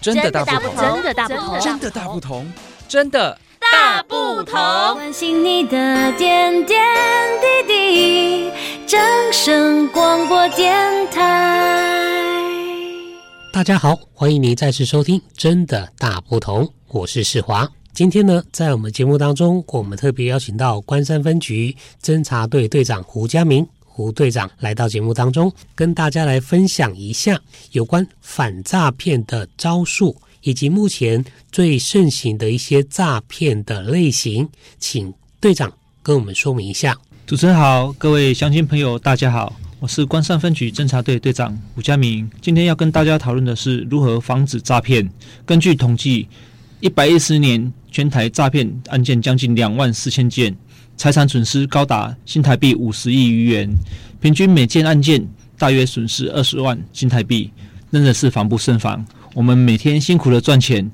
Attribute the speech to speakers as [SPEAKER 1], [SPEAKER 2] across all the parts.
[SPEAKER 1] 真的大不同，
[SPEAKER 2] 真的大不同，
[SPEAKER 1] 真的大不同，真的大不同。
[SPEAKER 2] 关心你的点点滴滴，掌声广播电台。
[SPEAKER 3] 大家好，欢迎你再次收听《真的大不同》，我是世华。今天呢，在我们节目当中，我们特别邀请到关山分局侦查队队长胡佳明胡队长来到节目当中，跟大家来分享一下有关反诈骗的招数，以及目前最盛行的一些诈骗的类型，请队长跟我们说明一下。
[SPEAKER 4] 主持人好，各位乡亲朋友，大家好，我是关山分局侦查队队长吴佳明，今天要跟大家讨论的是如何防止诈骗。根据统计，一百一十年全台诈骗案件将近两万四千件，财产损失高达新台币五十亿余元，平均每件案件大约损失二十万新台币，真的是防不胜防。我们每天辛苦的赚钱，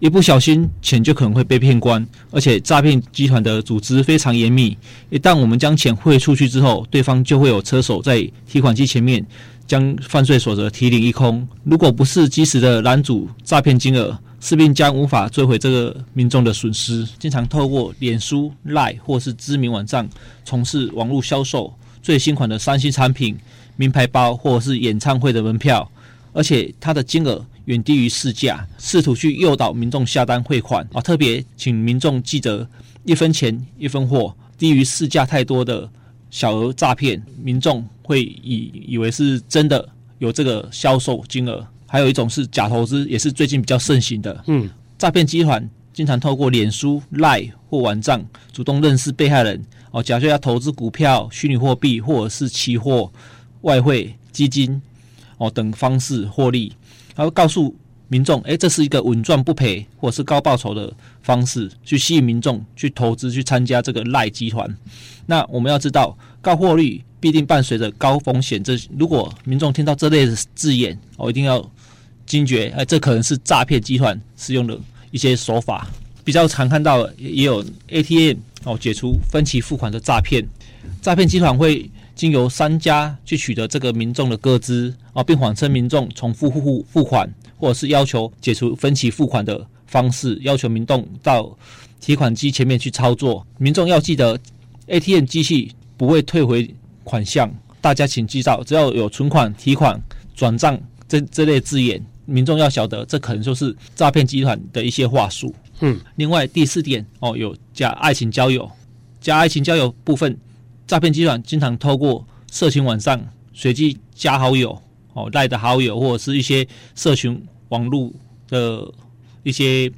[SPEAKER 4] 一不小心钱就可能会被骗光，而且诈骗集团的组织非常严密，一旦我们将钱汇出去之后，对方就会有车手在提款机前面将犯罪所得提领一空。如果不是及时的拦阻诈骗金额，势必将无法追回这个民众的损失。经常透过脸书、Line 或是知名网站从事网络销售最新款的三 C 产品、名牌包或是演唱会的门票，而且它的金额远低于市价，试图去诱导民众下单汇款啊！特别请民众记得一分钱一分货，低于市价太多的小额诈骗，民众会以以为是真的有这个销售金额。还有一种是假投资，也是最近比较盛行的。嗯，诈骗集团经常透过脸书、Line 或网站主动认识被害人，哦，假设要投资股票、虚拟货币或者是期货、外汇、基金，哦等方式获利，然后告诉民众，诶，这是一个稳赚不赔或者是高报酬的方式，去吸引民众去投资、去参加这个赖集团。那我们要知道，高获利必定伴随着高风险。这如果民众听到这类的字眼，哦，一定要。惊觉，哎，这可能是诈骗集团使用的一些手法，比较常看到也有 ATM 哦，解除分期付款的诈骗。诈骗集团会经由商家去取得这个民众的个资哦，并谎称民众重复付付付款，或者是要求解除分期付款的方式，要求民众到提款机前面去操作。民众要记得，ATM 机器不会退回款项，大家请记到，只要有存款、提款、转账这这类字眼。民众要晓得，这可能就是诈骗集团的一些话术。嗯，另外第四点哦，有假爱情交友，假爱情交友部分，诈骗集团经常透过社群网上随机加好友哦，赖的好友或者是一些社群网络的一些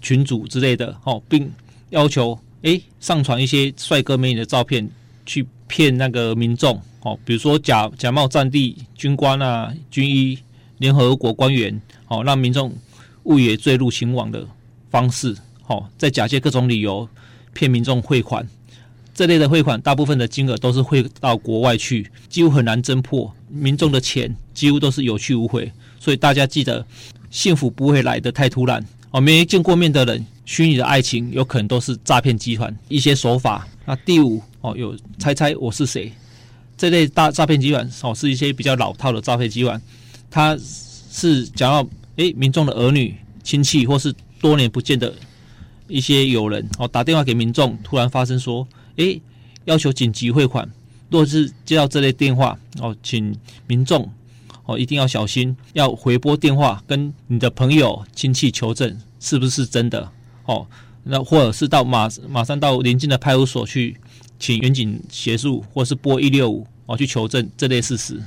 [SPEAKER 4] 群组之类的哦，并要求诶上传一些帅哥美女的照片去骗那个民众哦，比如说假假冒战地军官啊、军医。联合国官员，哦让民众误以为坠入情网的方式，哦，在假借各种理由骗民众汇款。这类的汇款，大部分的金额都是汇到国外去，几乎很难侦破。民众的钱几乎都是有去无回，所以大家记得，幸福不会来得太突然。哦，没见过面的人，虚拟的爱情有可能都是诈骗集团一些手法。那第五，哦，有猜猜我是谁？这类大诈骗集团，哦，是一些比较老套的诈骗集团。他是讲到诶，民众的儿女、亲戚或是多年不见的一些友人哦，打电话给民众，突然发生说，诶，要求紧急汇款。若是接到这类电话哦，请民众哦一定要小心，要回拨电话跟你的朋友、亲戚求证是不是真的哦。那或者是到马马上到邻近的派出所去，请员警协助，或是拨一六五哦去求证这类事实。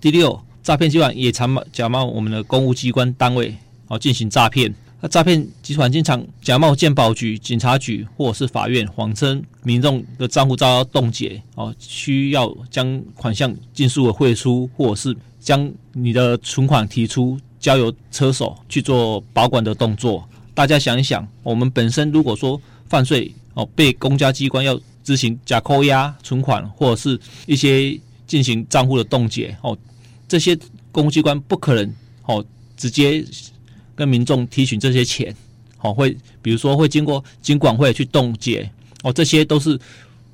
[SPEAKER 4] 第六。诈骗集团也常假冒我们的公务机关单位哦进行诈骗。那诈骗集团经常假冒鉴保局、警察局或者是法院，谎称民众的账户遭到冻结哦，需要将款项尽速的汇出，或者是将你的存款提出，交由车手去做保管的动作。大家想一想，我们本身如果说犯罪哦，被公家机关要执行假扣押存款，或者是一些进行账户的冻结哦。这些公务机关不可能哦，直接跟民众提取这些钱，哦，会比如说会经过金管会去冻结，哦，这些都是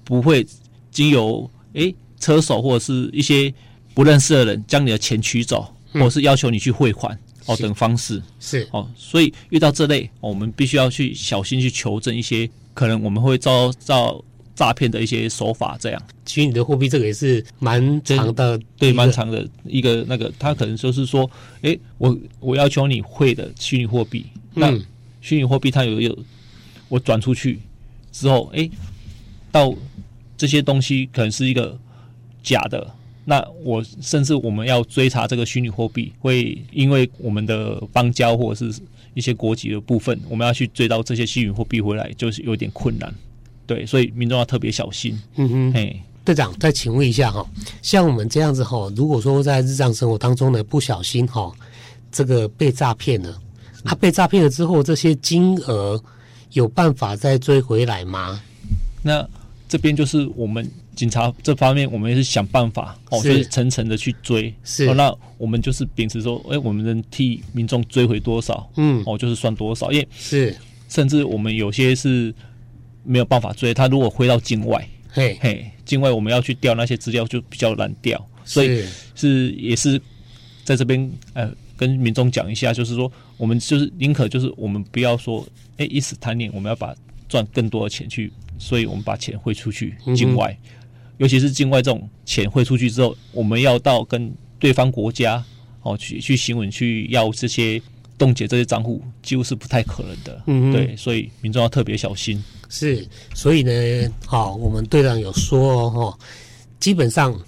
[SPEAKER 4] 不会经由诶车手或者是一些不认识的人将你的钱取走，或者是要求你去汇款，哦等方式。
[SPEAKER 3] 是。
[SPEAKER 4] 哦，所以遇到这类，哦、我们必须要去小心去求证一些可能我们会遭遭诈骗的一些手法。这样
[SPEAKER 3] 虚拟的货币这个也是蛮长的，
[SPEAKER 4] 对，蛮长的一个那个，他可能就是说，哎，我我要求你会的虚拟货币，那虚拟货币它有有我转出去之后，哎，到这些东西可能是一个假的。那我甚至我们要追查这个虚拟货币，会因为我们的邦交或者是一些国籍的部分，我们要去追到这些虚拟货币回来，就是有点困难。对，所以民众要特别小心。
[SPEAKER 3] 嗯哼，哎，队长，再请问一下哈，像我们这样子哈，如果说在日常生活当中呢，不小心哈，这个被诈骗了，他被诈骗了之后，这些金额有办法再追回来吗？
[SPEAKER 4] 那这边就是我们。警察这方面，我们也是想办法哦，就是层层的去追。
[SPEAKER 3] 是，
[SPEAKER 4] 哦，那我们就是秉持说，哎，我们能替民众追回多少，
[SPEAKER 3] 嗯，
[SPEAKER 4] 哦，就是算多少。因为
[SPEAKER 3] 是，
[SPEAKER 4] 甚至我们有些是没有办法追，他如果回到境外，
[SPEAKER 3] 嘿，
[SPEAKER 4] 嘿，境外我们要去调那些资料就比较难调，所以是也是在这边呃跟民众讲一下，就是说我们就是宁可就是我们不要说，哎，一时贪念，我们要把赚更多的钱去，所以我们把钱汇出去境外。嗯尤其是境外这种钱汇出去之后，我们要到跟对方国家哦去去询问去要这些冻结这些账户，几乎是不太可能的。嗯，对，所以民众要特别小心。
[SPEAKER 3] 是，所以呢，好，我们队长有说哦，基本上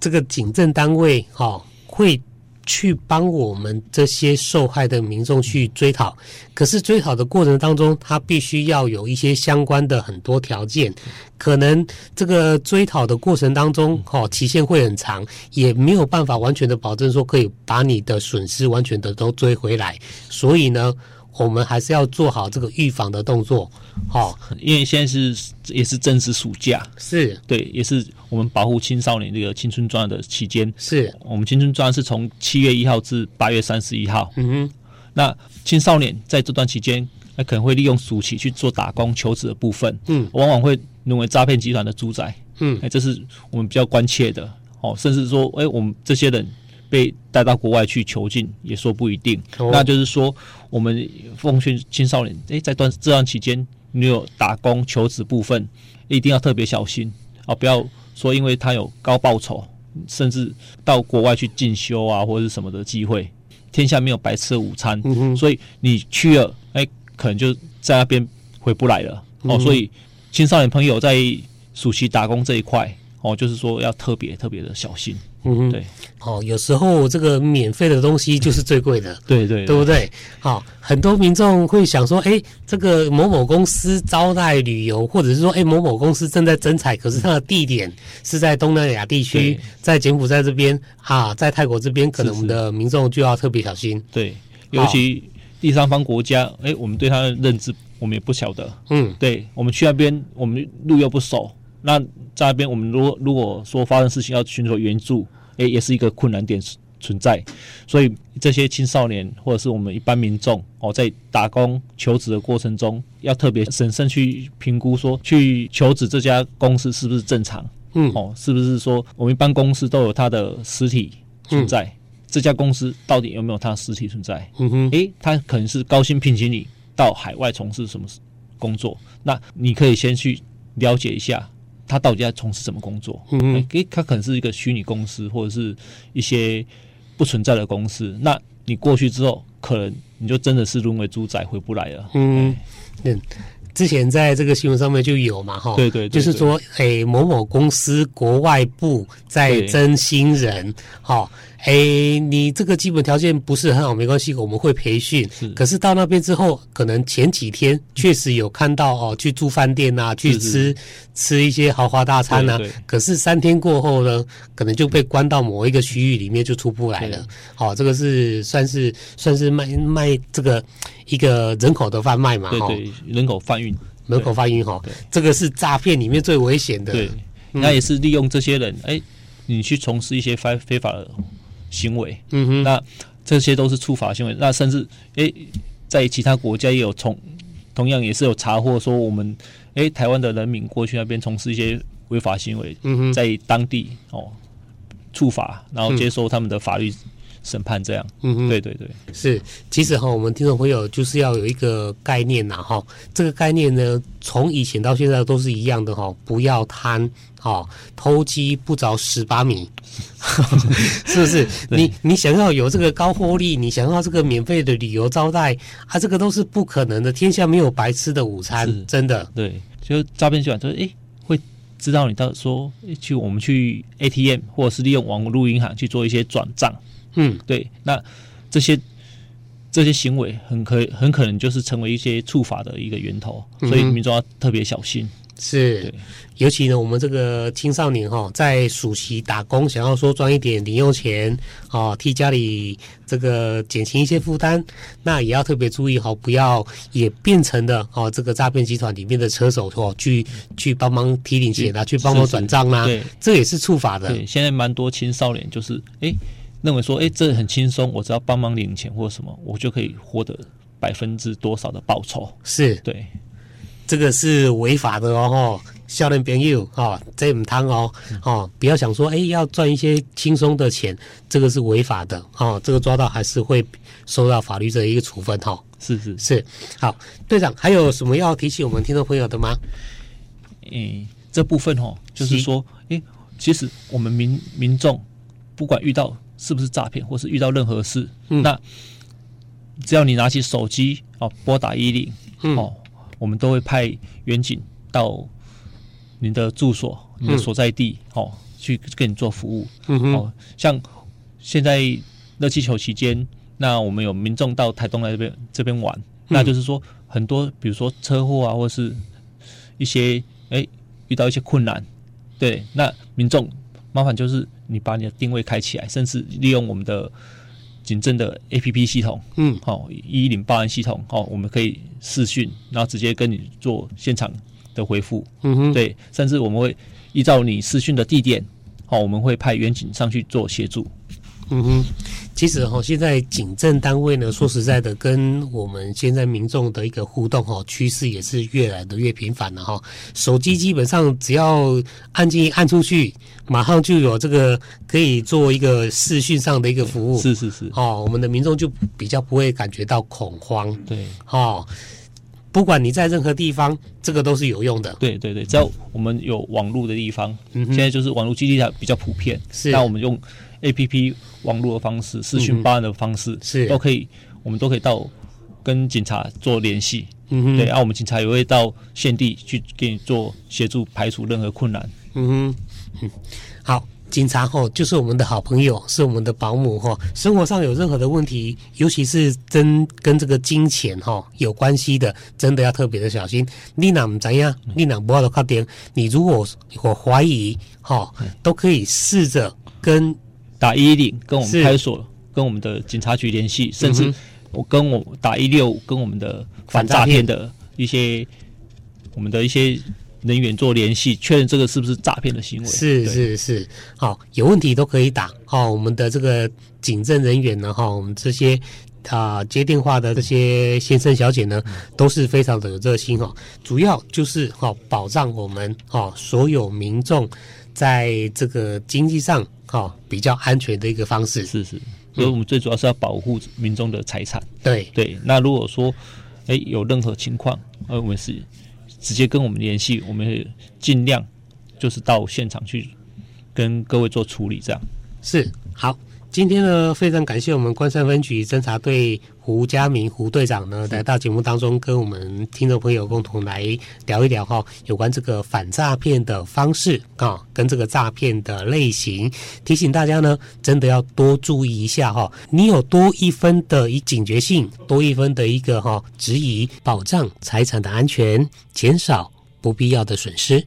[SPEAKER 3] 这个警政单位哈会。去帮我们这些受害的民众去追讨，可是追讨的过程当中，他必须要有一些相关的很多条件，可能这个追讨的过程当中，哦，期限会很长，也没有办法完全的保证说可以把你的损失完全的都追回来，所以呢。我们还是要做好这个预防的动作，好，
[SPEAKER 4] 因为现在是也是正值暑假，
[SPEAKER 3] 是。
[SPEAKER 4] 对，也是我们保护青少年这个青春专案的期间，
[SPEAKER 3] 是
[SPEAKER 4] 我们青春专案是从七月一号至八月三十一号，
[SPEAKER 3] 嗯哼，
[SPEAKER 4] 那青少年在这段期间，那可能会利用暑期去做打工求职的部分，
[SPEAKER 3] 嗯，
[SPEAKER 4] 往往会沦为诈骗集团的主宰，
[SPEAKER 3] 嗯，
[SPEAKER 4] 哎，这是我们比较关切的，哦，甚至说，哎，我们这些人。被带到国外去囚禁，也说不一定。Oh. 那就是说，我们奉劝青少年，诶，在段这段期间，你有打工求职部分，一定要特别小心啊！不要说因为他有高报酬，甚至到国外去进修啊，或者是什么的机会。天下没有白吃的午餐，mm -hmm. 所以你去了，诶，可能就在那边回不来了。哦，所以青少年朋友在暑期打工这一块，哦，就是说要特别特别的小心。
[SPEAKER 3] 嗯哼，对，哦，有时候这个免费的东西就是最贵的，
[SPEAKER 4] 对对，
[SPEAKER 3] 对不对？好、哦，很多民众会想说，哎，这个某某公司招待旅游，或者是说，哎，某某公司正在征采，可是它的地点是在东南亚地区，在柬埔寨这边，啊，在泰国这边，可能我们的民众就要特别小心。
[SPEAKER 4] 对，尤其第三方国家，哎，我们对它的认知，我们也不晓得。
[SPEAKER 3] 嗯，
[SPEAKER 4] 对，我们去那边，我们路又不熟。那在那边，我们如果如果说发生事情要寻求援助，诶，也是一个困难点存在。所以这些青少年或者是我们一般民众哦，在打工求职的过程中，要特别审慎去评估，说去求职这家公司是不是正常？
[SPEAKER 3] 嗯，
[SPEAKER 4] 哦，是不是说我们一般公司都有它的实体存在？嗯、这家公司到底有没有它的实体存在？
[SPEAKER 3] 嗯哼，
[SPEAKER 4] 诶，他可能是高薪聘请你到海外从事什么工作？那你可以先去了解一下。他到底在从事什么工作？
[SPEAKER 3] 嗯嗯，
[SPEAKER 4] 诶，他可能是一个虚拟公司，或者是一些不存在的公司。那你过去之后，可能你就真的是沦为猪仔，回不来了。
[SPEAKER 3] 嗯嗯，之前在这个新闻上面就有嘛，哈，
[SPEAKER 4] 对对，
[SPEAKER 3] 就是说，诶，某某公司国外部在征新人，哈。哎、欸，你这个基本条件不是很好，没关系，我们会培训。
[SPEAKER 4] 是，可
[SPEAKER 3] 是到那边之后，可能前几天确实有看到哦，去住饭店啊，去吃吃一些豪华大餐啊。可是三天过后呢，可能就被关到某一个区域里面，就出不来了。好、哦，这个是算是算是卖卖这个一个人口的贩卖嘛？
[SPEAKER 4] 对对，人口贩运，
[SPEAKER 3] 人口贩运哈，这个是诈骗里面最危险的。
[SPEAKER 4] 对，那、嗯、也是利用这些人，哎、欸，你去从事一些非非法的。行为，
[SPEAKER 3] 嗯哼，
[SPEAKER 4] 那这些都是触法行为。那甚至，诶，在其他国家也有从，同样也是有查获说，我们，诶，台湾的人民过去那边从事一些违法行为，
[SPEAKER 3] 嗯，
[SPEAKER 4] 在当地哦，触法，然后接受他们的法律审判这样。
[SPEAKER 3] 嗯嗯，
[SPEAKER 4] 对对对，
[SPEAKER 3] 是。其实哈，我们听众朋友就是要有一个概念呐，哈，这个概念呢，从以前到现在都是一样的哈，不要贪，哈，偷鸡不着十八米，是不是？你你想要有这个高获利，你想要这个免费的旅游招待，啊，这个都是不可能的。天下没有白吃的午餐，真的。
[SPEAKER 4] 对，就诈骗集团就是诶。知道你到说去我们去 ATM 或者是利用网络银行去做一些转账，
[SPEAKER 3] 嗯，
[SPEAKER 4] 对，那这些这些行为很可很可能就是成为一些触法的一个源头，所以民众要特别小心。
[SPEAKER 3] 是，尤其呢，我们这个青少年哈，在暑期打工，想要说赚一点零用钱，哦，替家里这个减轻一些负担，那也要特别注意哈，不要也变成的哦，这个诈骗集团里面的车手哦，去去帮忙提领钱啊，去帮忙转账啊，对，这也是触法的。
[SPEAKER 4] 对，现在蛮多青少年就是哎，认为说哎，这很轻松，我只要帮忙领钱或什么，我就可以获得百分之多少的报酬。
[SPEAKER 3] 是，
[SPEAKER 4] 对。
[SPEAKER 3] 这个是违法的哦，少年朋友哦，这唔贪哦，哦，不要想说哎，要赚一些轻松的钱，这个是违法的哦，这个抓到还是会受到法律的一个处分哈、哦。
[SPEAKER 4] 是是
[SPEAKER 3] 是，好，队长还有什么要提醒我们听众朋友的吗？
[SPEAKER 4] 诶，这部分哦，就是说，诶，其实我们民民众不管遇到是不是诈骗，或是遇到任何事，嗯、那只要你拿起手机哦，拨打一零哦。嗯我们都会派员警到您的住所、你的所在地，哦，去跟你做服务。嗯，哦，像现在热气球期间，那我们有民众到台东来这边这边玩，那就是说很多，比如说车祸啊，或是一些哎遇到一些困难，对，那民众麻烦就是你把你的定位开起来，甚至利用我们的。警政的 APP 系统，嗯，好，一一零报案系统，好，我们可以视讯，然后直接跟你做现场的回复，嗯哼，对，甚至我们会依照你视讯的地点，好，我们会派员警上去做协助。
[SPEAKER 3] 嗯哼，其实哈，现在警政单位呢，说实在的，跟我们现在民众的一个互动哈，趋势也是越来的越频繁了哈。手机基本上只要按进按出去，马上就有这个可以做一个视讯上的一个服务。
[SPEAKER 4] 是是是，
[SPEAKER 3] 哦，我们的民众就比较不会感觉到恐慌。
[SPEAKER 4] 对，
[SPEAKER 3] 哦，不管你在任何地方，这个都是有用的。
[SPEAKER 4] 对对对，只要我们有网络的地方，嗯，现在就是网络基地台比较普遍，是，那我们用。A P P 网络的方式、视讯报案的方式、嗯、是都可以，我们都可以到跟警察做联系。嗯哼，对，然、啊、后我们警察也会到现地去给你做协助，排除任何困难。
[SPEAKER 3] 嗯哼，嗯，好，警察吼就是我们的好朋友，是我们的保姆吼。生活上有任何的问题，尤其是真跟这个金钱吼有关系的，真的要特别的小心。你哪唔怎样？你哪不要的快点？你如果我怀疑吼，都可以试着跟。
[SPEAKER 4] 打一一零跟我们派出所、跟我们的警察局联系，甚至我跟我打一六五跟我们的反诈骗的一些我们的一些人员做联系，确认这个是不是诈骗的行为。
[SPEAKER 3] 是是是，好，有问题都可以打。好，我们的这个警政人员呢，哈，我们这些啊、呃、接电话的这些先生小姐呢，都是非常的有热心哦。主要就是哈保障我们哈所有民众在这个经济上。哦，比较安全的一个方式
[SPEAKER 4] 是是，所以我们最主要是要保护民众的财产。
[SPEAKER 3] 对
[SPEAKER 4] 对，那如果说，哎，有任何情况，呃，我们是直接跟我们联系，我们会尽量就是到现场去跟各位做处理，这样
[SPEAKER 3] 是好。今天呢，非常感谢我们关山分局侦查队胡家明胡队长呢，来到节目当中，跟我们听众朋友共同来聊一聊哈，有关这个反诈骗的方式啊，跟这个诈骗的类型，提醒大家呢，真的要多注意一下哈。你有多一分的一警觉性，多一分的一个哈质疑，保障财产的安全，减少不必要的损失。